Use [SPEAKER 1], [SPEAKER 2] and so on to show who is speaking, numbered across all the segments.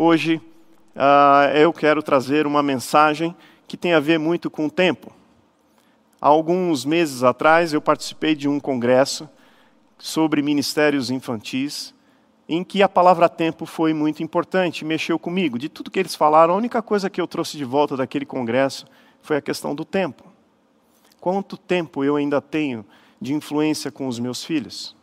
[SPEAKER 1] hoje uh, eu quero trazer uma mensagem que tem a ver muito com o tempo. Há alguns meses atrás eu participei de um congresso sobre ministérios infantis, em que a palavra tempo foi muito importante, mexeu comigo. De tudo que eles falaram, a única coisa que eu trouxe de volta daquele congresso foi a questão do tempo. Quanto tempo eu ainda tenho de influência com os meus filhos?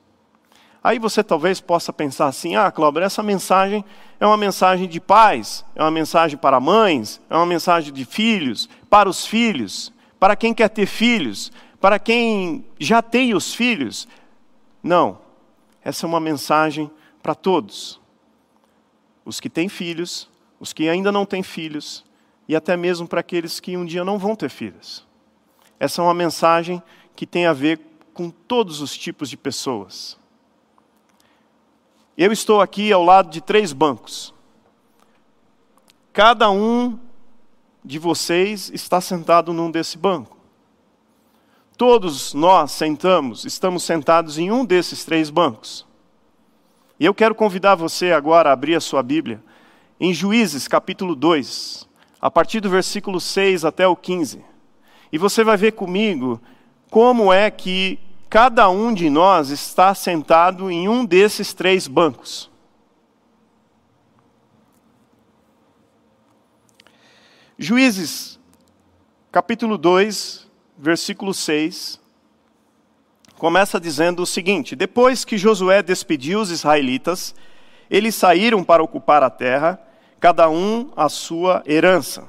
[SPEAKER 1] Aí você talvez possa pensar assim: ah, Cláudio, essa mensagem é uma mensagem de pais, é uma mensagem para mães, é uma mensagem de filhos, para os filhos, para quem quer ter filhos, para quem já tem os filhos. Não, essa é uma mensagem para todos. Os que têm filhos, os que ainda não têm filhos, e até mesmo para aqueles que um dia não vão ter filhos. Essa é uma mensagem que tem a ver com todos os tipos de pessoas. Eu estou aqui ao lado de três bancos. Cada um de vocês está sentado num desse banco. Todos nós sentamos, estamos sentados em um desses três bancos. E eu quero convidar você agora a abrir a sua Bíblia em Juízes capítulo 2, a partir do versículo 6 até o 15. E você vai ver comigo como é que cada um de nós está sentado em um desses três bancos. Juízes, capítulo 2, versículo 6, começa dizendo o seguinte: Depois que Josué despediu os israelitas, eles saíram para ocupar a terra, cada um a sua herança.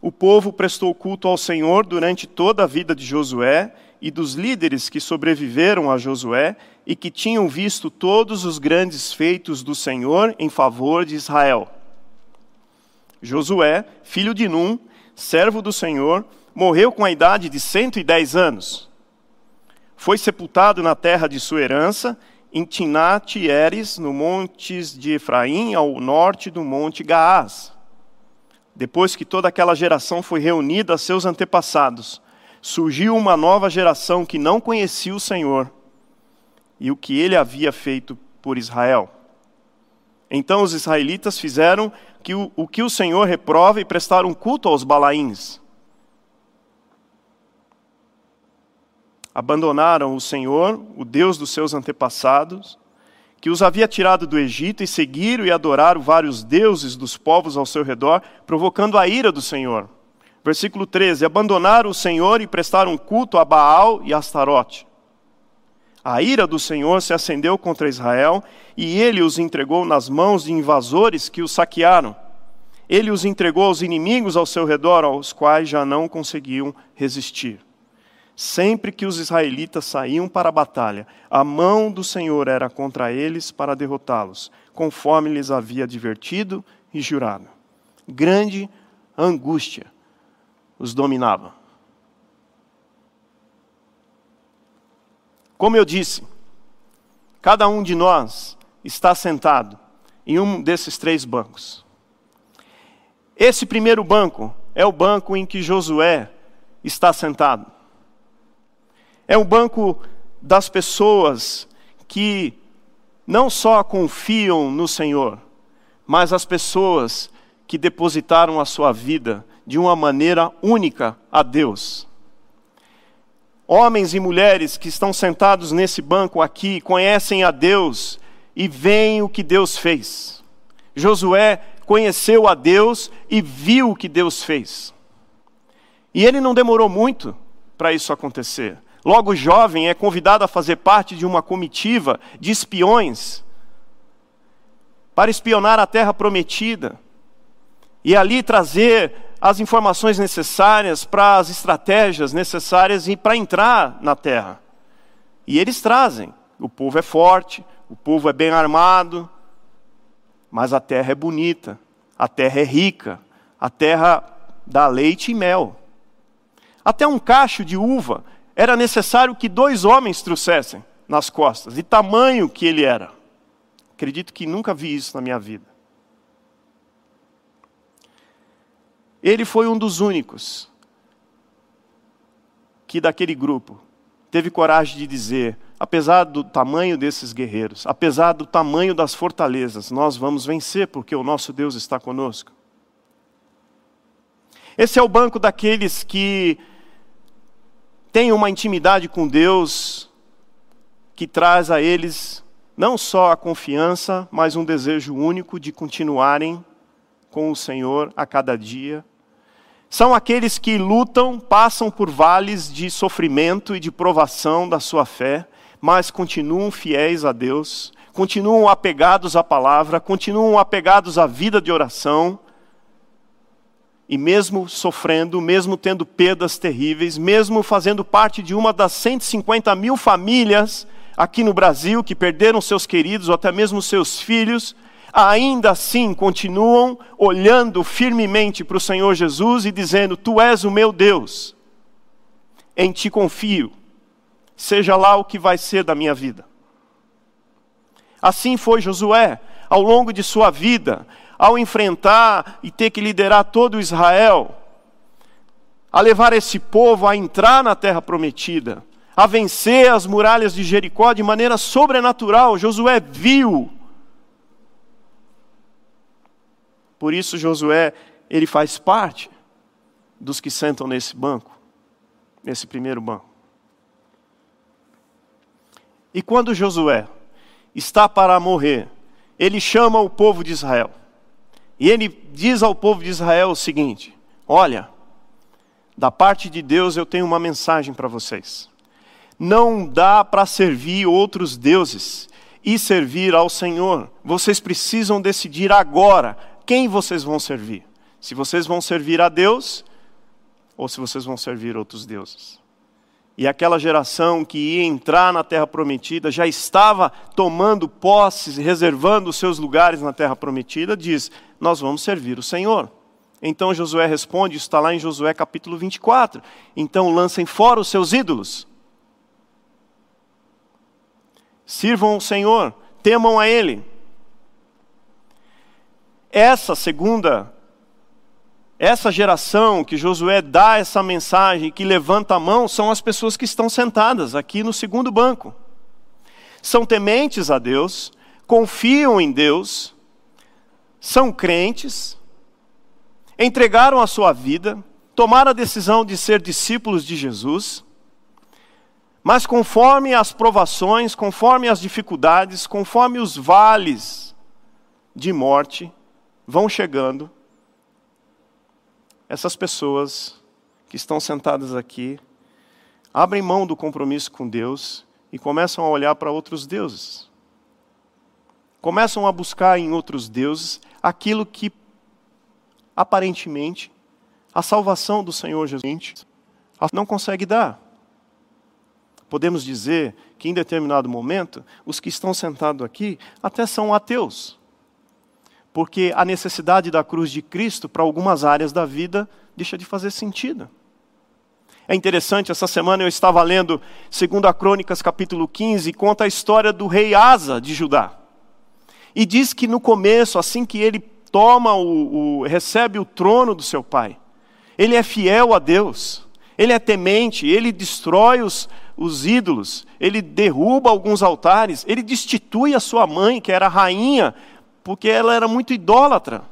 [SPEAKER 1] O povo prestou culto ao Senhor durante toda a vida de Josué e dos líderes que sobreviveram a Josué e que tinham visto todos os grandes feitos do Senhor em favor de Israel. Josué, filho de Num, servo do Senhor, morreu com a idade de 110 anos. Foi sepultado na terra de sua herança, em Tinat-Eres, no montes de Efraim, ao norte do monte Gaás. Depois que toda aquela geração foi reunida a seus antepassados, surgiu uma nova geração que não conhecia o Senhor e o que ele havia feito por Israel. Então os israelitas fizeram que o, o que o Senhor reprova e prestaram culto aos balaíns. Abandonaram o Senhor, o Deus dos seus antepassados, que os havia tirado do Egito e seguiram e adoraram vários deuses dos povos ao seu redor, provocando a ira do Senhor. Versículo 13: Abandonaram o Senhor e prestaram culto a Baal e a Astarote. A ira do Senhor se acendeu contra Israel e ele os entregou nas mãos de invasores que os saquearam. Ele os entregou aos inimigos ao seu redor, aos quais já não conseguiam resistir. Sempre que os israelitas saíam para a batalha, a mão do Senhor era contra eles para derrotá-los, conforme lhes havia advertido e jurado. Grande angústia os dominava. Como eu disse, cada um de nós está sentado em um desses três bancos. Esse primeiro banco é o banco em que Josué está sentado. É o banco das pessoas que não só confiam no Senhor, mas as pessoas que depositaram a sua vida de uma maneira única a Deus. Homens e mulheres que estão sentados nesse banco aqui conhecem a Deus e veem o que Deus fez. Josué conheceu a Deus e viu o que Deus fez. E ele não demorou muito para isso acontecer. Logo jovem é convidado a fazer parte de uma comitiva de espiões para espionar a terra prometida e ali trazer as informações necessárias para as estratégias necessárias e para entrar na terra. E eles trazem. O povo é forte, o povo é bem armado, mas a terra é bonita, a terra é rica, a terra dá leite e mel. Até um cacho de uva era necessário que dois homens trouxessem nas costas, de tamanho que ele era. Acredito que nunca vi isso na minha vida. Ele foi um dos únicos que daquele grupo teve coragem de dizer: apesar do tamanho desses guerreiros, apesar do tamanho das fortalezas, nós vamos vencer porque o nosso Deus está conosco. Esse é o banco daqueles que têm uma intimidade com Deus que traz a eles não só a confiança, mas um desejo único de continuarem com o Senhor a cada dia. São aqueles que lutam, passam por vales de sofrimento e de provação da sua fé, mas continuam fiéis a Deus, continuam apegados à palavra, continuam apegados à vida de oração. E mesmo sofrendo, mesmo tendo perdas terríveis, mesmo fazendo parte de uma das 150 mil famílias aqui no Brasil que perderam seus queridos ou até mesmo seus filhos, ainda assim continuam olhando firmemente para o Senhor Jesus e dizendo: Tu és o meu Deus, em ti confio, seja lá o que vai ser da minha vida. Assim foi Josué, ao longo de sua vida, ao enfrentar e ter que liderar todo Israel, a levar esse povo a entrar na terra prometida a vencer as muralhas de Jericó de maneira sobrenatural. Josué viu. Por isso, Josué, ele faz parte dos que sentam nesse banco, nesse primeiro banco. E quando Josué está para morrer, ele chama o povo de Israel. E ele diz ao povo de Israel o seguinte: Olha, da parte de Deus eu tenho uma mensagem para vocês. Não dá para servir outros deuses e servir ao Senhor. Vocês precisam decidir agora quem vocês vão servir. Se vocês vão servir a Deus ou se vocês vão servir outros deuses. E aquela geração que ia entrar na terra prometida, já estava tomando posses, reservando os seus lugares na terra prometida, diz: Nós vamos servir o Senhor. Então Josué responde, isso está lá em Josué capítulo 24. Então lancem fora os seus ídolos Sirvam o Senhor, temam a Ele. Essa segunda, essa geração que Josué dá essa mensagem, que levanta a mão, são as pessoas que estão sentadas aqui no segundo banco. São tementes a Deus, confiam em Deus, são crentes, entregaram a sua vida, tomaram a decisão de ser discípulos de Jesus mas conforme as provações, conforme as dificuldades, conforme os vales de morte vão chegando, essas pessoas que estão sentadas aqui abrem mão do compromisso com Deus e começam a olhar para outros deuses. Começam a buscar em outros deuses aquilo que aparentemente a salvação do Senhor Jesus não consegue dar. Podemos dizer que em determinado momento, os que estão sentados aqui até são ateus. Porque a necessidade da cruz de Cristo para algumas áreas da vida deixa de fazer sentido. É interessante, essa semana eu estava lendo 2 Crônicas capítulo 15, e conta a história do rei Asa de Judá. E diz que no começo, assim que ele toma o, o recebe o trono do seu pai, ele é fiel a Deus, ele é temente, ele destrói os, os ídolos, ele derruba alguns altares, ele destitui a sua mãe, que era rainha, porque ela era muito idólatra.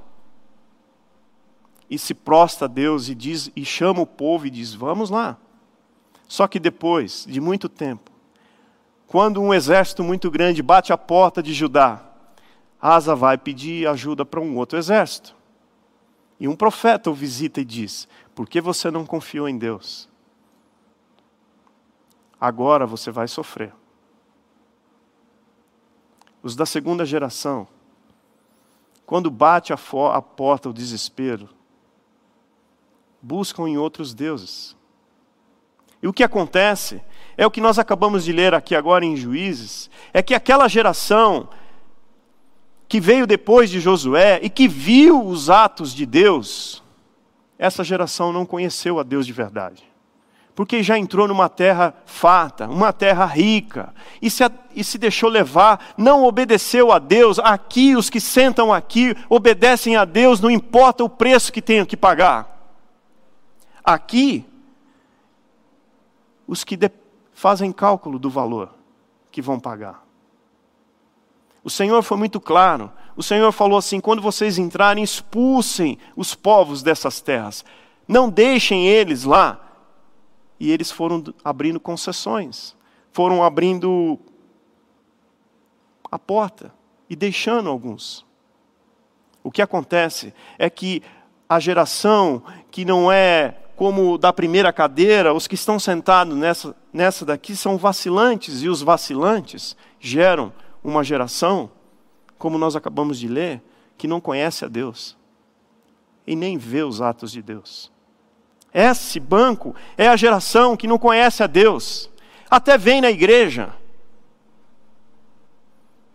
[SPEAKER 1] E se prostra a Deus e diz e chama o povo e diz: "Vamos lá". Só que depois de muito tempo, quando um exército muito grande bate a porta de Judá, Asa vai pedir ajuda para um outro exército. E um profeta o visita e diz: Por que você não confiou em Deus? agora você vai sofrer. Os da segunda geração, quando bate a, a porta o desespero, buscam em outros deuses. E o que acontece é o que nós acabamos de ler aqui agora em Juízes, é que aquela geração que veio depois de Josué e que viu os atos de Deus, essa geração não conheceu a Deus de verdade porque já entrou numa terra farta, uma terra rica, e se, e se deixou levar, não obedeceu a Deus. Aqui, os que sentam aqui, obedecem a Deus, não importa o preço que tenham que pagar. Aqui, os que fazem cálculo do valor, que vão pagar. O Senhor foi muito claro. O Senhor falou assim: quando vocês entrarem, expulsem os povos dessas terras. Não deixem eles lá. E eles foram abrindo concessões, foram abrindo a porta e deixando alguns. O que acontece é que a geração que não é como da primeira cadeira, os que estão sentados nessa, nessa daqui são vacilantes, e os vacilantes geram uma geração, como nós acabamos de ler, que não conhece a Deus e nem vê os atos de Deus. Esse banco é a geração que não conhece a Deus, até vem na igreja.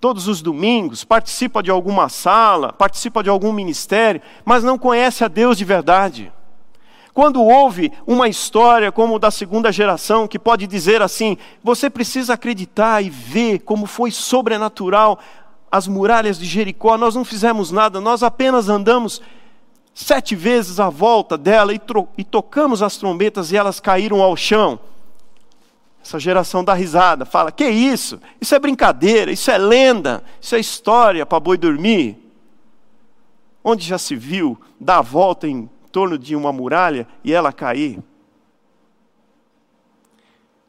[SPEAKER 1] Todos os domingos, participa de alguma sala, participa de algum ministério, mas não conhece a Deus de verdade. Quando houve uma história como da segunda geração, que pode dizer assim: você precisa acreditar e ver como foi sobrenatural as muralhas de Jericó, nós não fizemos nada, nós apenas andamos sete vezes à volta dela e, e tocamos as trombetas e elas caíram ao chão. Essa geração dá risada, fala: que isso? Isso é brincadeira, isso é lenda, isso é história para boi dormir. Onde já se viu dar a volta em torno de uma muralha e ela cair.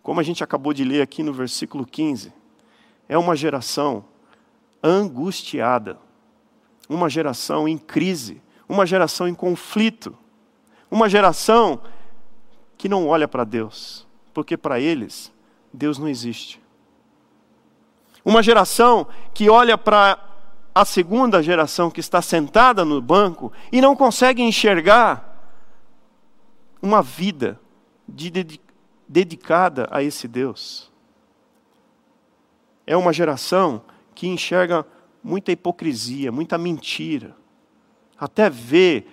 [SPEAKER 1] Como a gente acabou de ler aqui no versículo 15, é uma geração angustiada, uma geração em crise, uma geração em conflito, uma geração que não olha para Deus, porque para eles Deus não existe. Uma geração que olha para a segunda geração que está sentada no banco e não consegue enxergar uma vida de dedicada a esse Deus. É uma geração que enxerga muita hipocrisia, muita mentira. Até vê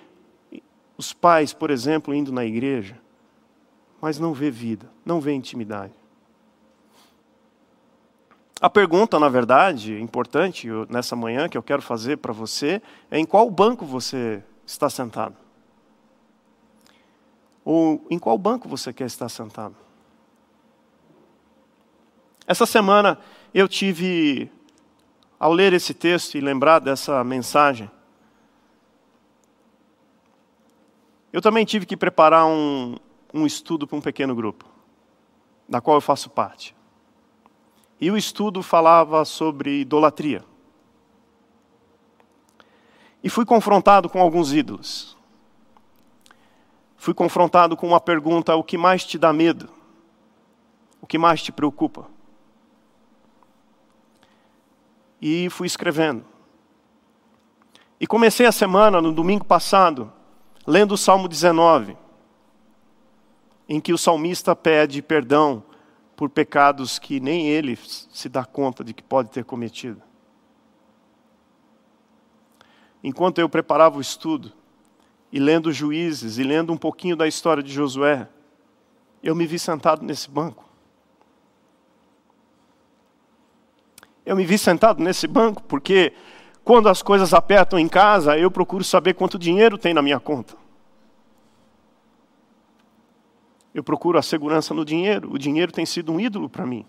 [SPEAKER 1] os pais, por exemplo, indo na igreja, mas não vê vida, não vê intimidade. A pergunta, na verdade, importante nessa manhã que eu quero fazer para você é em qual banco você está sentado? Ou em qual banco você quer estar sentado? Essa semana eu tive, ao ler esse texto e lembrar dessa mensagem, eu também tive que preparar um, um estudo para um pequeno grupo, da qual eu faço parte. E o estudo falava sobre idolatria. E fui confrontado com alguns ídolos. Fui confrontado com uma pergunta: o que mais te dá medo? O que mais te preocupa? E fui escrevendo. E comecei a semana, no domingo passado, lendo o Salmo 19, em que o salmista pede perdão por pecados que nem ele se dá conta de que pode ter cometido. Enquanto eu preparava o estudo, e lendo Juízes, e lendo um pouquinho da história de Josué, eu me vi sentado nesse banco. Eu me vi sentado nesse banco porque, quando as coisas apertam em casa, eu procuro saber quanto dinheiro tem na minha conta. Eu procuro a segurança no dinheiro. O dinheiro tem sido um ídolo para mim.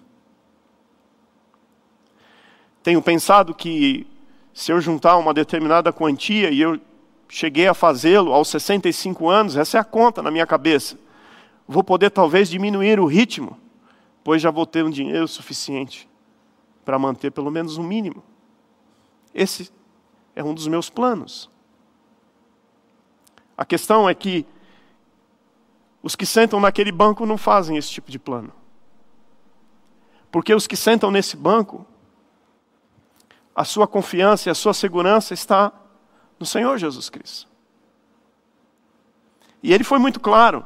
[SPEAKER 1] Tenho pensado que se eu juntar uma determinada quantia e eu cheguei a fazê-lo aos 65 anos, essa é a conta na minha cabeça. Vou poder talvez diminuir o ritmo, pois já vou ter um dinheiro suficiente para manter pelo menos um mínimo. Esse é um dos meus planos. A questão é que os que sentam naquele banco não fazem esse tipo de plano. Porque os que sentam nesse banco, a sua confiança e a sua segurança está no Senhor Jesus Cristo. E ele foi muito claro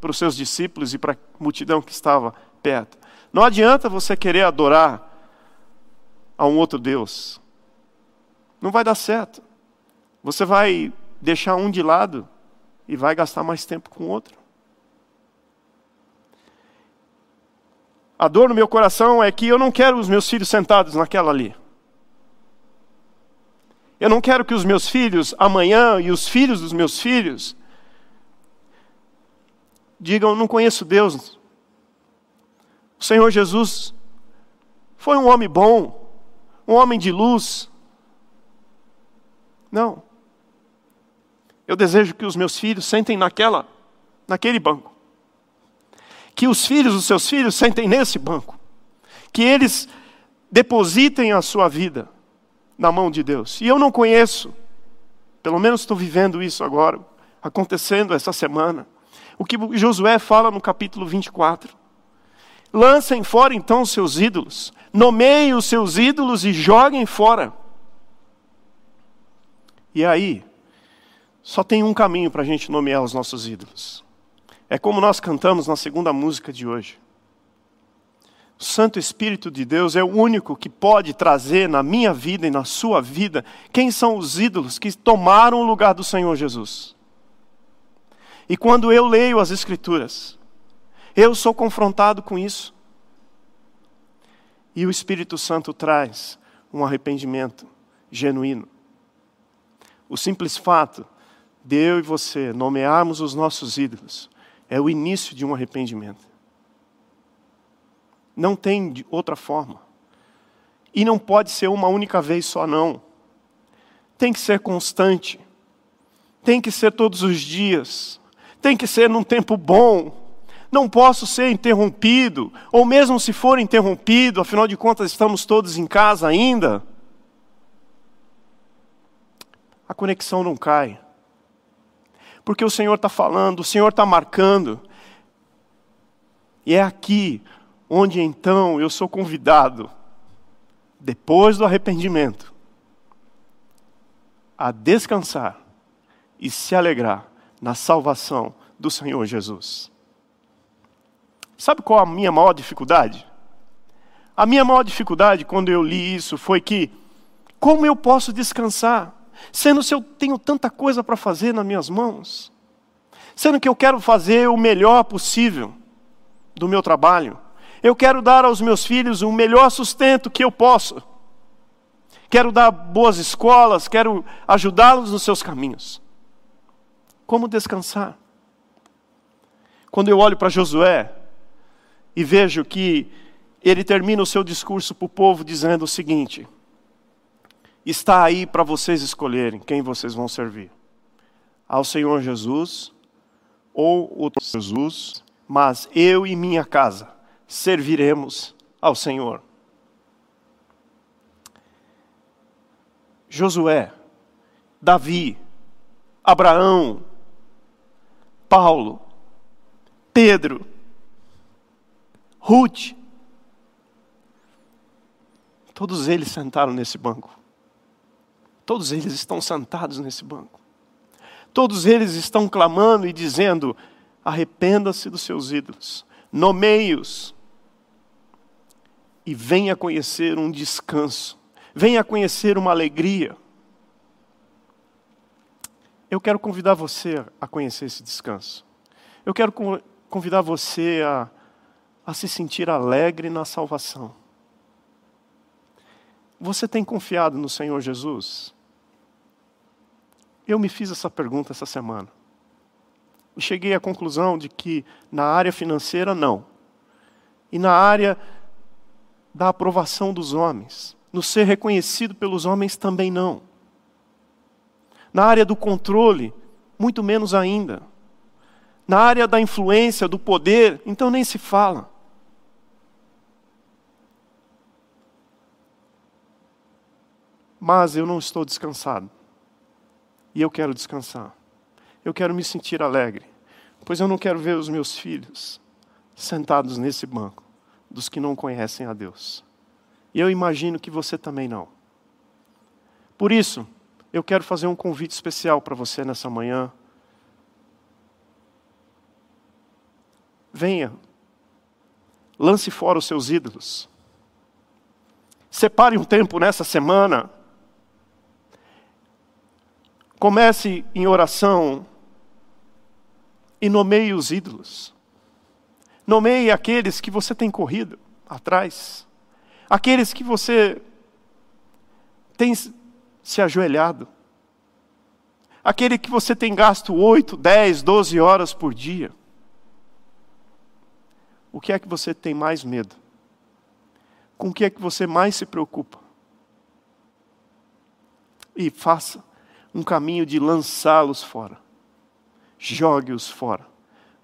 [SPEAKER 1] para os seus discípulos e para a multidão que estava perto. Não adianta você querer adorar a um outro Deus. Não vai dar certo. Você vai deixar um de lado e vai gastar mais tempo com o outro. A dor no meu coração é que eu não quero os meus filhos sentados naquela ali. Eu não quero que os meus filhos amanhã e os filhos dos meus filhos digam: não conheço Deus. O Senhor Jesus foi um homem bom, um homem de luz. Não. Eu desejo que os meus filhos sentem naquela, naquele banco. Que os filhos dos seus filhos sentem nesse banco. Que eles depositem a sua vida na mão de Deus. E eu não conheço, pelo menos estou vivendo isso agora, acontecendo essa semana. O que Josué fala no capítulo 24. Lancem fora então os seus ídolos, nomeiem os seus ídolos e joguem fora. E aí, só tem um caminho para a gente nomear os nossos ídolos. É como nós cantamos na segunda música de hoje. O Santo Espírito de Deus é o único que pode trazer na minha vida e na sua vida quem são os ídolos que tomaram o lugar do Senhor Jesus. E quando eu leio as Escrituras, eu sou confrontado com isso. E o Espírito Santo traz um arrependimento genuíno. O simples fato de eu e você nomearmos os nossos ídolos é o início de um arrependimento. Não tem outra forma. E não pode ser uma única vez só, não. Tem que ser constante. Tem que ser todos os dias. Tem que ser num tempo bom. Não posso ser interrompido, ou mesmo se for interrompido, afinal de contas estamos todos em casa ainda. A conexão não cai. Porque o Senhor está falando, o Senhor está marcando. E é aqui onde então eu sou convidado, depois do arrependimento, a descansar e se alegrar na salvação do Senhor Jesus. Sabe qual a minha maior dificuldade? A minha maior dificuldade quando eu li isso foi que, como eu posso descansar, sendo se eu tenho tanta coisa para fazer nas minhas mãos, sendo que eu quero fazer o melhor possível do meu trabalho, eu quero dar aos meus filhos o melhor sustento que eu posso. Quero dar boas escolas, quero ajudá-los nos seus caminhos. Como descansar? Quando eu olho para Josué e vejo que ele termina o seu discurso para o povo dizendo o seguinte: está aí para vocês escolherem quem vocês vão servir: ao Senhor Jesus ou o Jesus, mas eu e minha casa serviremos ao Senhor. Josué, Davi, Abraão, Paulo, Pedro, Ruth, todos eles sentaram nesse banco. Todos eles estão sentados nesse banco. Todos eles estão clamando e dizendo: arrependa-se dos seus ídolos, nomeie-os, e venha conhecer um descanso, venha conhecer uma alegria. Eu quero convidar você a conhecer esse descanso. Eu quero convidar você a, a se sentir alegre na salvação. Você tem confiado no Senhor Jesus? Eu me fiz essa pergunta essa semana. E cheguei à conclusão de que na área financeira, não. E na área da aprovação dos homens, no ser reconhecido pelos homens também não. Na área do controle, muito menos ainda. Na área da influência, do poder, então nem se fala. Mas eu não estou descansado. E eu quero descansar. Eu quero me sentir alegre, pois eu não quero ver os meus filhos sentados nesse banco dos que não conhecem a Deus. E eu imagino que você também não. Por isso, eu quero fazer um convite especial para você nessa manhã. Venha, lance fora os seus ídolos. Separe um tempo nessa semana. Comece em oração e nomeie os ídolos. Nomeie aqueles que você tem corrido atrás, aqueles que você tem se ajoelhado, aquele que você tem gasto 8, 10, 12 horas por dia. O que é que você tem mais medo? com o que é que você mais se preocupa. E faça um caminho de lançá-los fora. Jogue-os fora.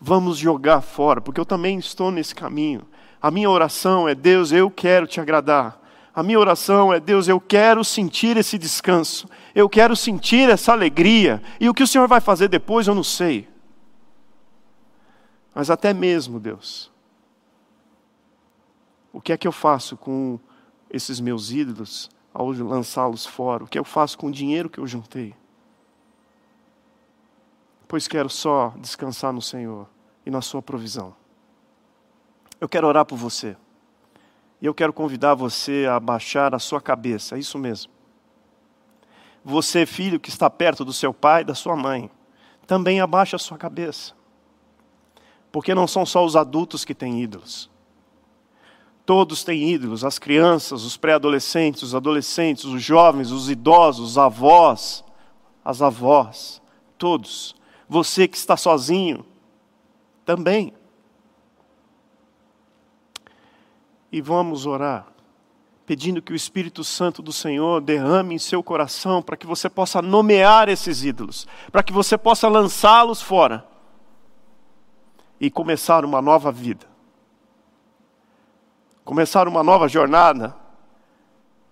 [SPEAKER 1] Vamos jogar fora, porque eu também estou nesse caminho. A minha oração é: Deus, eu quero te agradar. A minha oração é: Deus, eu quero sentir esse descanso. Eu quero sentir essa alegria. E o que o Senhor vai fazer depois, eu não sei. Mas até mesmo, Deus, o que é que eu faço com esses meus ídolos ao lançá-los fora? O que eu faço com o dinheiro que eu juntei? Pois quero só descansar no Senhor e na Sua provisão. Eu quero orar por você. E eu quero convidar você a baixar a sua cabeça, é isso mesmo. Você, filho que está perto do seu pai e da sua mãe, também abaixa a sua cabeça. Porque não são só os adultos que têm ídolos. Todos têm ídolos, as crianças, os pré-adolescentes, os adolescentes, os jovens, os idosos, os avós, as avós, todos. Você que está sozinho, também. E vamos orar, pedindo que o Espírito Santo do Senhor derrame em seu coração para que você possa nomear esses ídolos, para que você possa lançá-los fora e começar uma nova vida começar uma nova jornada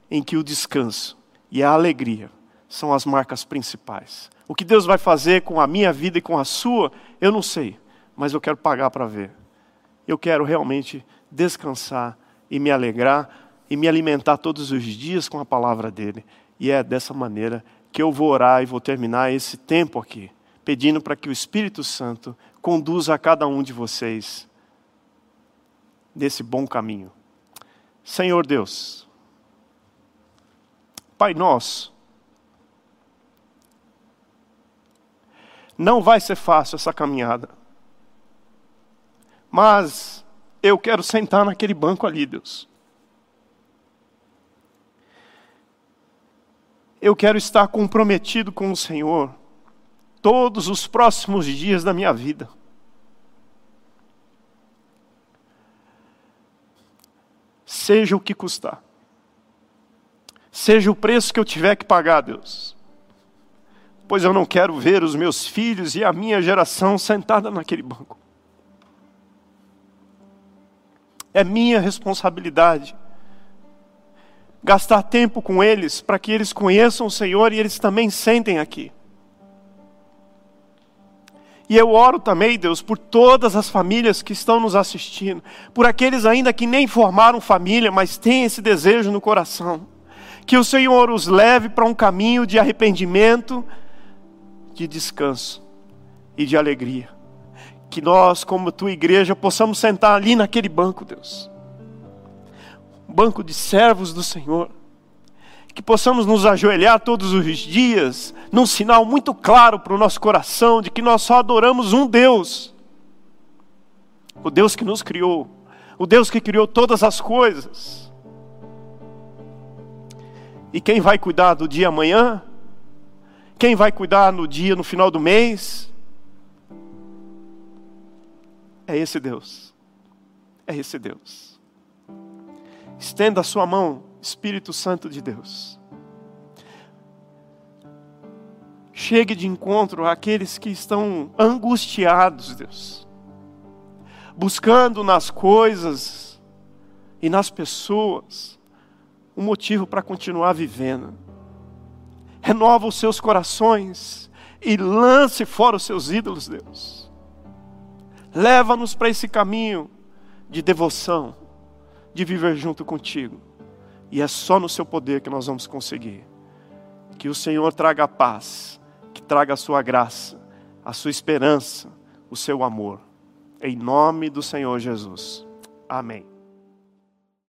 [SPEAKER 1] em que o descanso e a alegria são as marcas principais. O que Deus vai fazer com a minha vida e com a sua, eu não sei, mas eu quero pagar para ver. Eu quero realmente descansar e me alegrar e me alimentar todos os dias com a palavra dele. E é dessa maneira que eu vou orar e vou terminar esse tempo aqui, pedindo para que o Espírito Santo conduza a cada um de vocês nesse bom caminho. Senhor Deus, Pai nosso, não vai ser fácil essa caminhada, mas eu quero sentar naquele banco ali, Deus. Eu quero estar comprometido com o Senhor todos os próximos dias da minha vida. Seja o que custar. Seja o preço que eu tiver que pagar, Deus. Pois eu não quero ver os meus filhos e a minha geração sentada naquele banco. É minha responsabilidade gastar tempo com eles para que eles conheçam o Senhor e eles também sentem aqui. E eu oro também, Deus, por todas as famílias que estão nos assistindo, por aqueles ainda que nem formaram família, mas têm esse desejo no coração. Que o Senhor os leve para um caminho de arrependimento, de descanso e de alegria. Que nós, como tua igreja, possamos sentar ali naquele banco, Deus. Um banco de servos do Senhor que possamos nos ajoelhar todos os dias, num sinal muito claro para o nosso coração de que nós só adoramos um Deus, o Deus que nos criou, o Deus que criou todas as coisas. E quem vai cuidar do dia amanhã? Quem vai cuidar no dia, no final do mês? É esse Deus. É esse Deus. Estenda a sua mão Espírito Santo de Deus. Chegue de encontro àqueles que estão angustiados, Deus, buscando nas coisas e nas pessoas um motivo para continuar vivendo. Renova os seus corações e lance fora os seus ídolos, Deus. Leva-nos para esse caminho de devoção, de viver junto contigo. E é só no seu poder que nós vamos conseguir. Que o Senhor traga a paz, que traga a sua graça, a sua esperança, o seu amor. Em nome do Senhor Jesus. Amém.